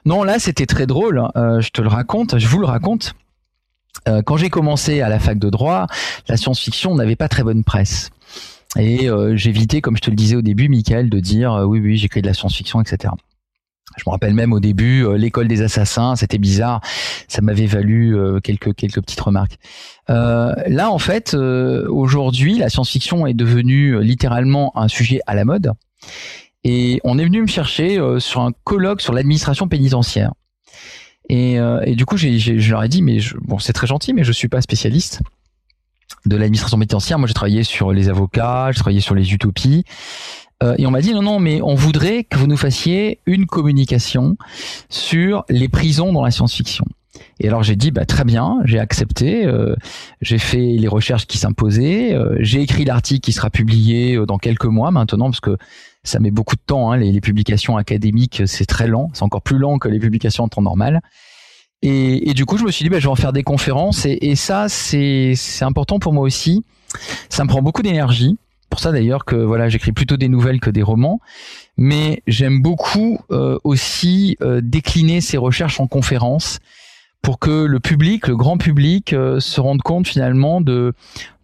Non, là, c'était très drôle. Hein. je te le raconte, je vous le raconte. Euh, quand j'ai commencé à la fac de droit, la science-fiction n'avait pas très bonne presse. Et euh, j'évitais, comme je te le disais au début, Michael, de dire euh, oui, oui, j'écris de la science-fiction, etc. Je me rappelle même au début, l'école des assassins, c'était bizarre, ça m'avait valu quelques quelques petites remarques. là, en fait, aujourd'hui, la science-fiction est devenue littéralement un sujet à la mode, et on est venu me chercher sur un colloque sur l'administration pénitentiaire. Et, euh, et, du coup, j'ai, je leur ai dit, mais je, bon, c'est très gentil, mais je suis pas spécialiste de l'administration pénitentiaire. Moi, j'ai travaillé sur les avocats, j'ai travaillé sur les utopies. Euh, et on m'a dit non, non, mais on voudrait que vous nous fassiez une communication sur les prisons dans la science-fiction. Et alors j'ai dit bah très bien, j'ai accepté, euh, j'ai fait les recherches qui s'imposaient, euh, j'ai écrit l'article qui sera publié dans quelques mois maintenant parce que ça met beaucoup de temps. Hein, les, publications académiques, c'est très lent. C'est encore plus lent que les publications en temps normal. Et, du coup, je me suis dit, bah, je vais en faire des conférences. Et, ça, c'est important pour moi aussi. Ça me prend beaucoup d'énergie. Pour ça d'ailleurs que voilà, j'écris plutôt des nouvelles que des romans. Mais j'aime beaucoup euh, aussi euh, décliner ces recherches en conférences pour que le public, le grand public, euh, se rende compte finalement de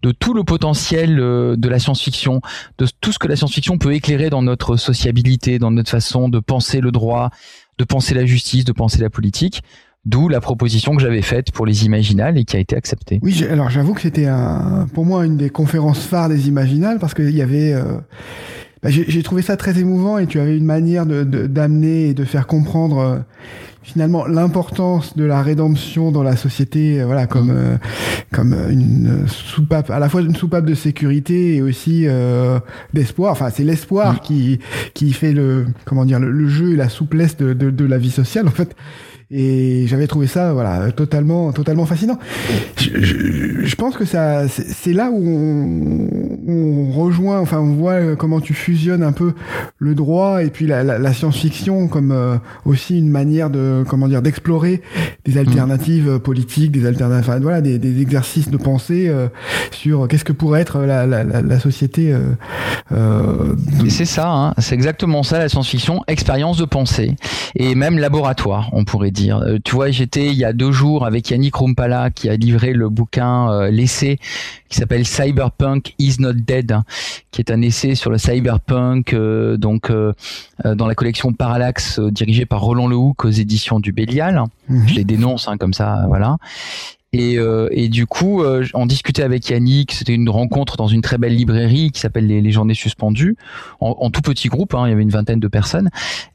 de tout le potentiel euh, de la science-fiction, de tout ce que la science-fiction peut éclairer dans notre sociabilité, dans notre façon de penser le droit, de penser la justice, de penser la politique. D'où la proposition que j'avais faite pour les Imaginales et qui a été acceptée. Oui, alors j'avoue que c'était pour moi une des conférences phares des Imaginales parce qu'il y avait euh, Bah, j'ai trouvé ça très émouvant et tu avais une manière de d'amener et de faire comprendre euh, finalement l'importance de la rédemption dans la société, euh, voilà, comme euh, comme une soupape, à la fois une soupape de sécurité et aussi d'espoir. Enfin, c'est l'espoir mm. qui qui fait le comment dire le, jeu et la souplesse de, de, de la vie sociale en fait. Et j'avais trouvé ça, voilà, totalement, totalement fascinant. Je, je, pense que ça, c'est là où on, on, rejoint, enfin, on voit comment tu fusionnes un peu le droit et puis la, la, la science-fiction comme euh, aussi une manière de, comment dire, d'explorer des alternatives politiques, des alternatives, enfin, voilà, des, des, exercices de pensée euh, sur qu'est-ce que pourrait être la, la société. Euh, euh c'est ça, hein, c'est exactement ça la science-fiction, expérience de pensée et même laboratoire, on pourrait dire. Euh, tu vois, j'étais il y a deux jours avec Yannick Rumpala qui a livré le bouquin euh, l'essai qui s'appelle Cyberpunk is not dead, hein, qui est un essai sur le cyberpunk, euh, donc dans la collection Parallax dirigée par Roland Lehoucq aux éditions du Bélial. Mhm. Je les dénonce hein, comme ça, voilà. Et, euh, et, du coup, euh, on discutait avec Yannick. C'était une rencontre dans une très belle librairie qui s'appelle les, Journées Suspendues, en, en tout petit groupe. Hein, il y avait une vingtaine de personnes,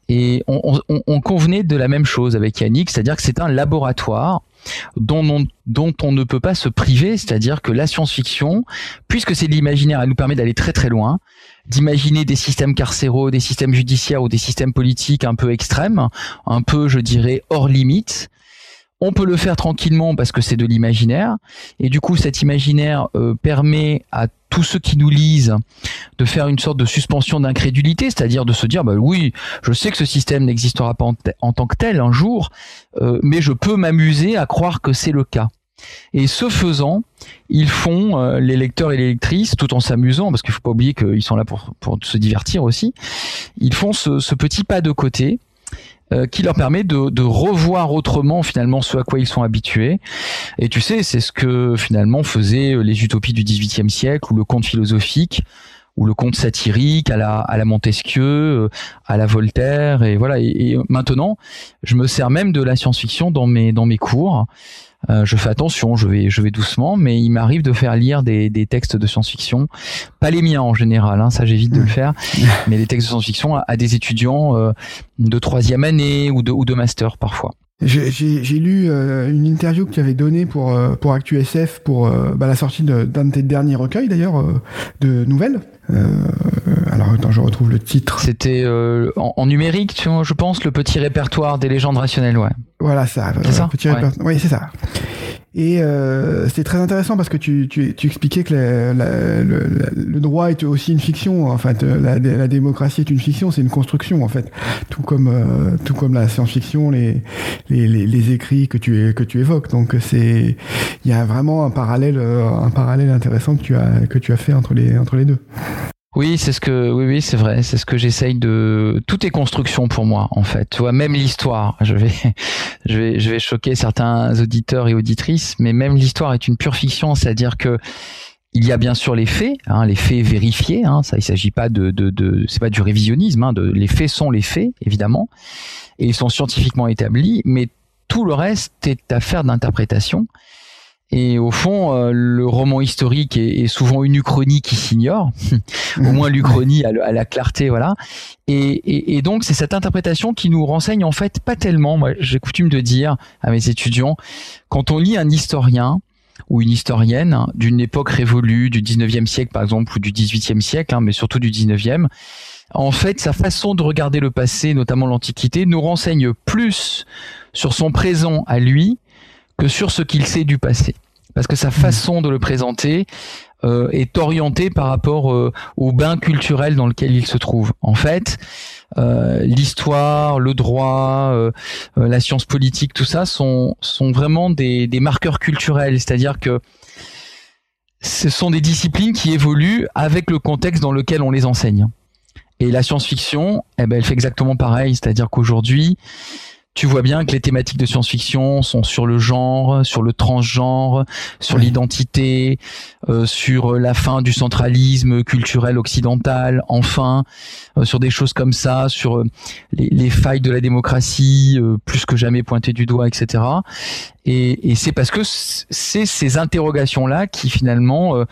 et on, on, on convenait de la même chose avec Yannick, c'est-à-dire que c'est un laboratoire dont on, dont on ne peut pas se priver, c'est-à-dire que la science-fiction, puisque c'est de l'imaginaire, elle nous permet d'aller très très loin, d'imaginer des systèmes carcéraux, des systèmes judiciaires ou des systèmes politiques un peu extrêmes, un peu, je dirais, hors limite on peut le faire tranquillement parce que c'est de l'imaginaire. Et du coup, cet imaginaire euh, permet à tous ceux qui nous lisent de faire une sorte de suspension d'incrédulité, c'est-à-dire de se dire, bah oui, je sais que ce système n'existera pas en, tant que tel un jour, euh, mais je peux m'amuser à croire que c'est le cas. Et ce faisant, ils font euh, les lecteurs et les lectrices, tout en s'amusant, parce qu'il faut pas oublier qu'ils sont là pour, pour se divertir aussi, ils font ce, ce petit pas de côté euh, qui leur permet de, de, revoir autrement finalement ce à quoi ils sont habitués. Et tu sais, c'est ce que finalement faisaient les utopies du XVIIIe siècle ou le conte philosophique ou le conte satirique à la, à la Montesquieu, euh, à la Voltaire, et voilà. Et, maintenant, je me sers même de la science-fiction dans mes dans mes cours. Euh, je fais attention, je vais, je vais doucement, mais il m'arrive de faire lire des, des textes de science-fiction, pas les miens en général, hein, ça j'évite de le faire, mais des textes de science-fiction à, des étudiants euh, de troisième année ou de, ou de master parfois. J'ai lu euh, une interview que tu avais donnée pour euh, pour ActuSF pour euh, bah, la sortie d'un de, tes derniers recueils d'ailleurs de nouvelles. alors attends, je retrouve le titre. C'était en, en, numérique, tu vois, je pense, le petit répertoire des légendes rationnelles, ouais. Voilà ça. C'est ça? Petit. Oui, c'est ça. Et euh, c'est très intéressant parce que tu, tu, tu expliquais que le, le, droit est aussi une fiction. En fait, la, démocratie est une fiction, c'est une construction en fait. Tout comme euh, tout comme la science-fiction, les, les, les, écrits que tu que tu évoques. Donc c'est il y a vraiment un parallèle un parallèle intéressant que tu as que tu as fait entre les entre les deux. Oui, c'est ce que, oui, oui, c'est vrai. C'est ce que j'essaye de. Tout est construction pour moi, en fait. Tu vois, même l'histoire. Je vais, je vais, je vais choquer certains auditeurs et auditrices, mais même l'histoire est une pure fiction. C'est-à-dire que il y a bien sûr les faits, hein, les faits vérifiés. Hein, ça, il s'agit pas de, de, de c'est pas du révisionnisme. Hein, de, les faits sont les faits, évidemment, et ils sont scientifiquement établis. Mais tout le reste est affaire d'interprétation. Et au fond, euh, le roman historique est, souvent une uchronie qui s'ignore, au moins l'uchronie à, la clarté, voilà. Et, et, donc c'est cette interprétation qui nous renseigne en fait pas tellement. Moi, j'ai coutume de dire à mes étudiants, quand on lit un historien ou une historienne d'une époque révolue, du 19e siècle par exemple, ou du 18e siècle, hein, mais surtout du 19e, en fait, sa façon de regarder le passé, notamment l'Antiquité, nous renseigne plus sur son présent à lui que sur ce qu'il sait du passé. Parce que sa façon de le présenter euh, est orientée par rapport euh, au bain culturel dans lequel il se trouve. En fait, euh, l'histoire, le droit, euh, euh, la science politique, tout ça sont, sont vraiment des, des marqueurs culturels. C'est-à-dire que ce sont des disciplines qui évoluent avec le contexte dans lequel on les enseigne. Et la science-fiction, eh ben, elle fait exactement pareil. C'est-à-dire qu'aujourd'hui, tu vois bien que les thématiques de science-fiction sont sur le genre, sur le transgenre, sur l'identité, euh, sur la fin du centralisme culturel occidental, enfin, euh, sur des choses comme ça, sur euh, les, failles de la démocratie, plus que jamais pointées du doigt, etc. Et, et c'est parce que c'est ces interrogations-là qui finalement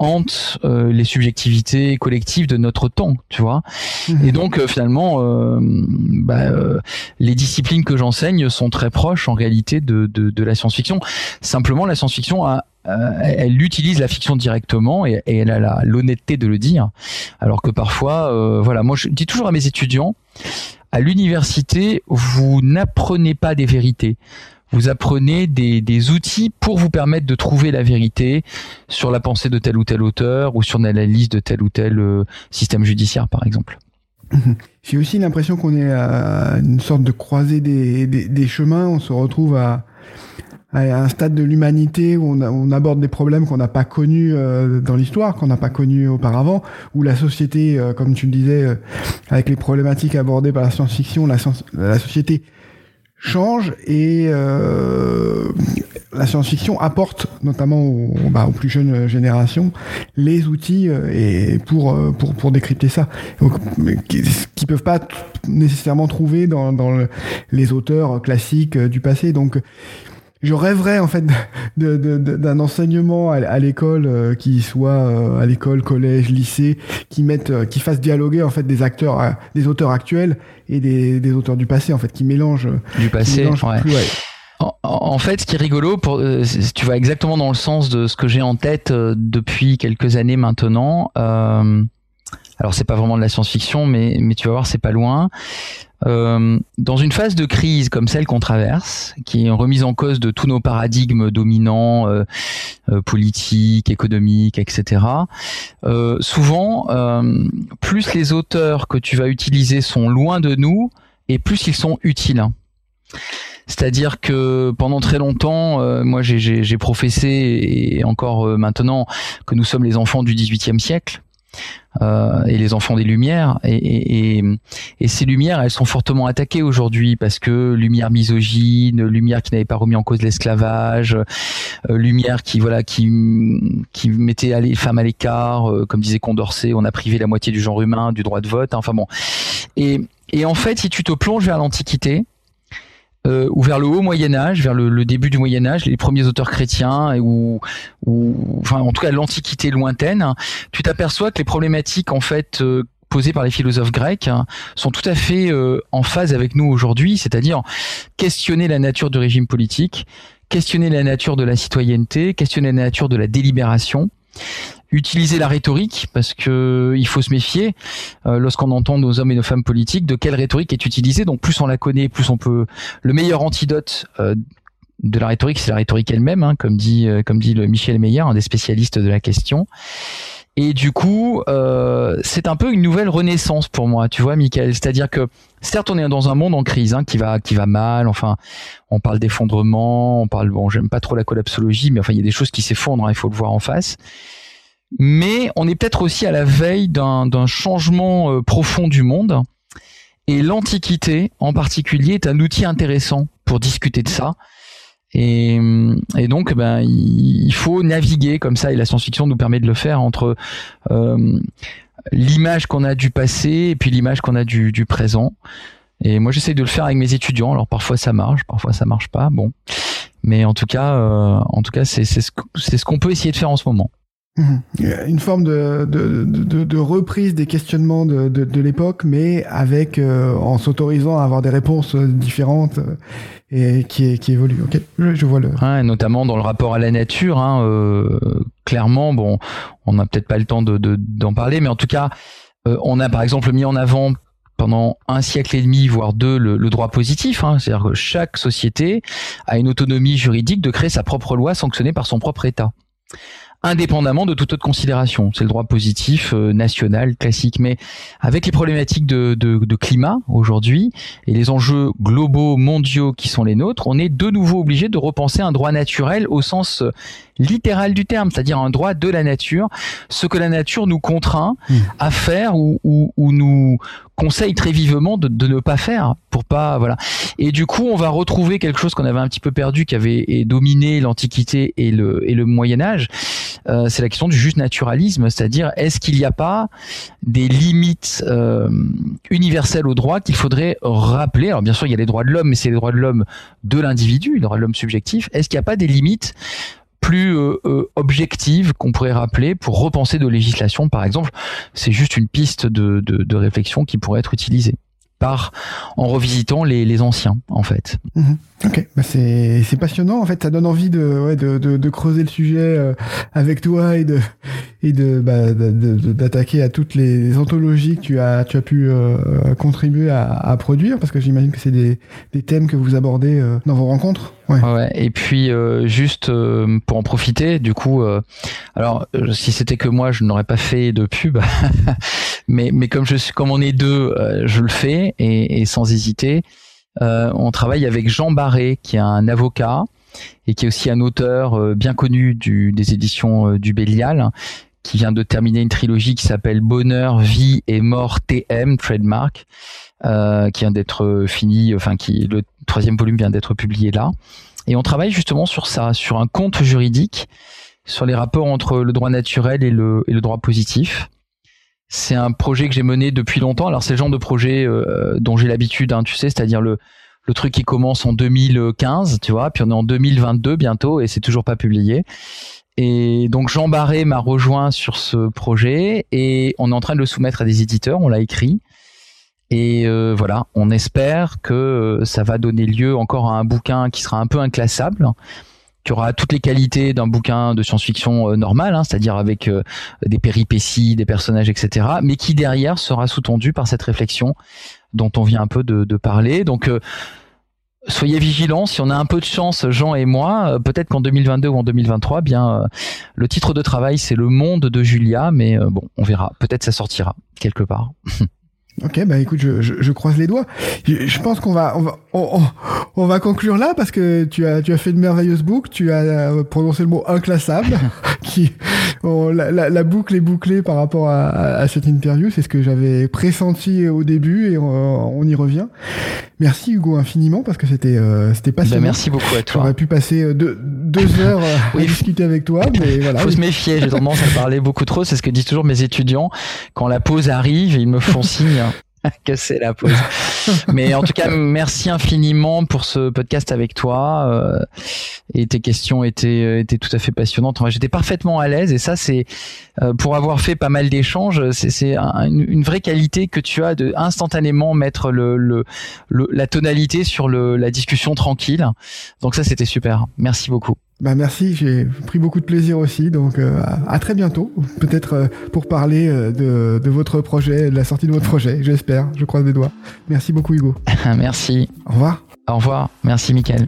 hante euh, les subjectivités collectives de notre temps, tu vois. Mhm. Et donc euh, finalement, euh, bah, les disciplines que j'enseigne sont très proches en réalité de, de, de la science-fiction. Simplement, la science-fiction a elle utilise la fiction directement et, et elle a l'honnêteté de le dire, alors que parfois, voilà, moi je dis toujours à mes étudiants, à l'université, vous n'apprenez pas des vérités vous apprenez des, des, outils pour vous permettre de trouver la vérité sur la pensée de tel ou tel auteur ou sur l'analyse de tel ou tel euh, système judiciaire, par exemple. J'ai aussi l'impression qu'on est à une sorte de croisée des, des, des chemins. On se retrouve à, à un stade de l'humanité où on, on, aborde des problèmes qu'on n'a pas connus euh, dans l'histoire, qu'on n'a pas connus auparavant, où la société, euh, comme tu le disais, avec les problématiques abordées par la science-fiction, la, la société change et euh, la science-fiction apporte notamment aux, bah, aux, plus jeunes générations les outils euh, et pour, euh, pour pour décrypter ça. Qui peuvent pas nécessairement trouver dans, dans les auteurs classiques du passé. Donc je rêverais en fait d'un enseignement à, l'école euh, qui soit euh, à l'école, collège, lycée, qui mette, euh, qui fasse dialoguer en fait des acteurs, des auteurs actuels et des, des, auteurs du passé en fait, qui mélangent du passé. ouais. En, fait, ce qui est rigolo, pour, tu vas exactement dans le sens de ce que j'ai en tête depuis quelques années maintenant. Alors c'est pas vraiment de la science-fiction, mais mais tu vas voir, c'est pas loin. Euh, dans une phase de crise comme celle qu'on traverse, qui est une remise en cause de tous nos paradigmes dominants, euh, euh politiques, économiques, etc. Euh, souvent, euh, plus les auteurs que tu vas utiliser sont loin de nous, et plus ils sont utiles. C'est-à-dire que pendant très longtemps, euh, moi j'ai professé et encore maintenant que nous sommes les enfants du XVIIIe siècle euh, et les enfants des Lumières. Et, et, et, ces Lumières, elles sont fortement attaquées aujourd'hui parce que Lumière misogyne, Lumière qui n'avait pas remis en cause l'esclavage, euh, Lumière qui voilà qui qui mettait les femmes à l'écart, euh, comme disait Condorcet, on a privé la moitié du genre humain du droit de vote. Hein, enfin bon. Et, et en fait, si tu te plonges vers l'Antiquité, euh, ou vers le haut Moyen Âge, vers le, début du Moyen Âge, les premiers auteurs chrétiens, ou, ou enfin en tout cas l'Antiquité lointaine, tu t'aperçois que les problématiques en fait euh, posées par les philosophes grecs hein, sont tout à fait euh, en phase avec nous aujourd'hui, c'est-à-dire questionner la nature du régime politique, questionner la nature de la citoyenneté, questionner la nature de la délibération utiliser la rhétorique parce que il faut se méfier euh, lorsqu'on entend nos hommes et nos femmes politiques de quelle rhétorique est utilisée. Donc plus on la connaît, plus on peut. Le meilleur antidote euh, de la rhétorique, c'est la rhétorique elle-même, hein, comme dit euh, comme dit le Michel Meyer, un des spécialistes de la question. Et du coup, c'est un peu une nouvelle renaissance pour moi, tu vois, Michael. C'est-à-dire que certes, on est dans un monde en crise hein, qui va qui va mal. Enfin, on parle d'effondrement, on parle bon, j'aime pas trop la collapsologie, mais enfin, il y a des choses qui s'effondrent. Hein, il faut le voir en face mais on est peut-être aussi à la veille d'un changement euh, profond du monde. Et l'Antiquité, en particulier, est un outil intéressant pour discuter de ça. Et, donc, ben, il faut naviguer comme ça, et la science-fiction nous permet de le faire entre euh, l'image qu'on a du passé et puis l'image qu'on a du, du, présent. Et moi, j'essaie de le faire avec mes étudiants. Alors parfois ça marche, parfois ça marche pas. Bon, mais en tout cas, euh, en tout cas, c'est ce, ce qu'on peut essayer de faire en ce moment. Mhm. Une forme de, de, de, de, reprise des questionnements de, de l'époque, mais avec euh, en s'autorisant à avoir des réponses euh, différentes euh, et qui, qui évoluent. Ok, je, vois le. Notamment dans le rapport à la nature. Hein, euh, clairement, bon, on n'a peut-être pas le temps de d'en parler, mais en tout cas, on a par exemple mis en avant pendant un siècle et demi, voire deux, le, le droit positif. Hein, C'est-à-dire que chaque société a une autonomie juridique de créer sa propre loi sanctionnée par son propre État indépendamment de toute autre considération. C'est le droit positif euh, national classique, mais avec les problématiques de, de, de climat aujourd'hui et les enjeux globaux mondiaux qui sont les nôtres, on est de nouveau obligé de repenser un droit naturel au sens euh, littéral du terme, c'est-à-dire un droit de la nature, ce que la nature nous contraint mmh. à faire ou, ou, ou, nous conseille très vivement de, ne pas faire pour pas voilà. Et du coup, on va retrouver quelque chose qu'on avait un petit peu perdu, qui avait dominé l'Antiquité et le, et le Moyen Âge. Euh, c'est la question du juste naturalisme, c'est-à-dire est-ce qu'il n'y a pas des limites euh, universelles au droit qu'il faudrait rappeler? Alors bien sûr, il y a les droits de l'homme, mais c'est les droits de l'homme de l'individu, les droits de l'homme subjectif. Est-ce qu'il n'y a pas des limites plus objectives qu'on pourrait rappeler pour repenser de législation, par exemple. C'est juste une piste de, de, réflexion qui pourrait être utilisée par en revisitant les, les anciens en fait. Mhm. Ok, bah c'est passionnant en fait, ça donne envie de, de creuser le sujet euh, avec toi et de et de bah, d'attaquer à toutes les anthologies que tu as tu as pu euh, contribuer à, à, produire parce que j'imagine que c'est des, des thèmes que vous abordez euh, dans vos rencontres. Ouais. ouais. Et puis juste pour en profiter, du coup, alors si c'était que moi, je n'aurais pas fait de pub, mais mais comme je suis comme on est deux, je le fais et, et sans hésiter. Euh, on travaille avec Jean Barré, qui est un avocat et qui est aussi un auteur euh, bien connu des éditions euh, du Bélial, qui vient de terminer une trilogie qui s'appelle Bonheur, Vie et Mort TM, trademark, qui vient d'être fini, enfin qui le troisième volume vient d'être publié là. Et on travaille justement sur ça, sur un conte juridique, sur les rapports entre le droit naturel et le droit positif. C'est un projet que j'ai mené depuis longtemps. Alors c'est le genre de projet euh, dont j'ai l'habitude, hein, tu sais, c'est-à-dire le le truc qui commence en 2015, tu vois, puis on est en 2022 bientôt et c'est toujours pas publié. Et donc Jean Barré m'a rejoint sur ce projet et on est en train de le soumettre à des éditeurs. On l'a écrit. Et euh, voilà, on espère que ça va donner lieu encore à un bouquin qui sera un peu inclassable, qui aura toutes les qualités d'un bouquin de science-fiction euh, normal, hein, c'est-à-dire avec euh, des péripéties, des personnages, etc., mais qui derrière sera sous-tendu par cette réflexion dont on vient un peu de, parler. Donc euh, soyez vigilants. Si on a un peu de chance, Jean et moi, peut-être qu'en 2022 ou en 2023, bien le titre de travail c'est Le Monde de Julia, mais bon, on verra. Peut-être ça sortira quelque part. Ok, bah écoute, je, je, je croise les doigts. Je, je pense qu'on va, on va, on, on, va conclure là parce que tu as, tu as fait une merveilleuse boucle. Tu as euh, prononcé le mot inclassable, qui, la, la, la, boucle est bouclée par rapport à, à cette interview. C'est ce que j'avais pressenti au début et on, y revient. Merci Hugo infiniment parce que c'était, euh, c'était passionnant. Ben merci beaucoup à toi. J'aurais pu passer euh, deux, deux heures à discuter avec toi, mais voilà. Faut se méfier. J'ai tendance à parler beaucoup trop. C'est ce que disent toujours mes étudiants. Quand la pause arrive, ils me font signe que c'est la pause. Mais en tout cas, merci infiniment pour ce podcast avec toi. Euh, et tes questions étaient euh, étaient tout à fait passionnantes. J'étais parfaitement à l'aise et ça, c'est euh, pour avoir fait pas mal d'échanges, c'est une, vraie qualité que tu as de instantanément mettre le, le, la tonalité sur le, la discussion tranquille. Donc ça, c'était super. Merci beaucoup. Bah merci, j'ai pris beaucoup de plaisir aussi. Donc euh, à, très bientôt, peut-être euh, pour parler euh, de, de, votre projet, de la sortie de votre projet. J'espère. Je croise les doigts. Merci beaucoup Hugo. merci. Au revoir. Au revoir. Merci Mickaël.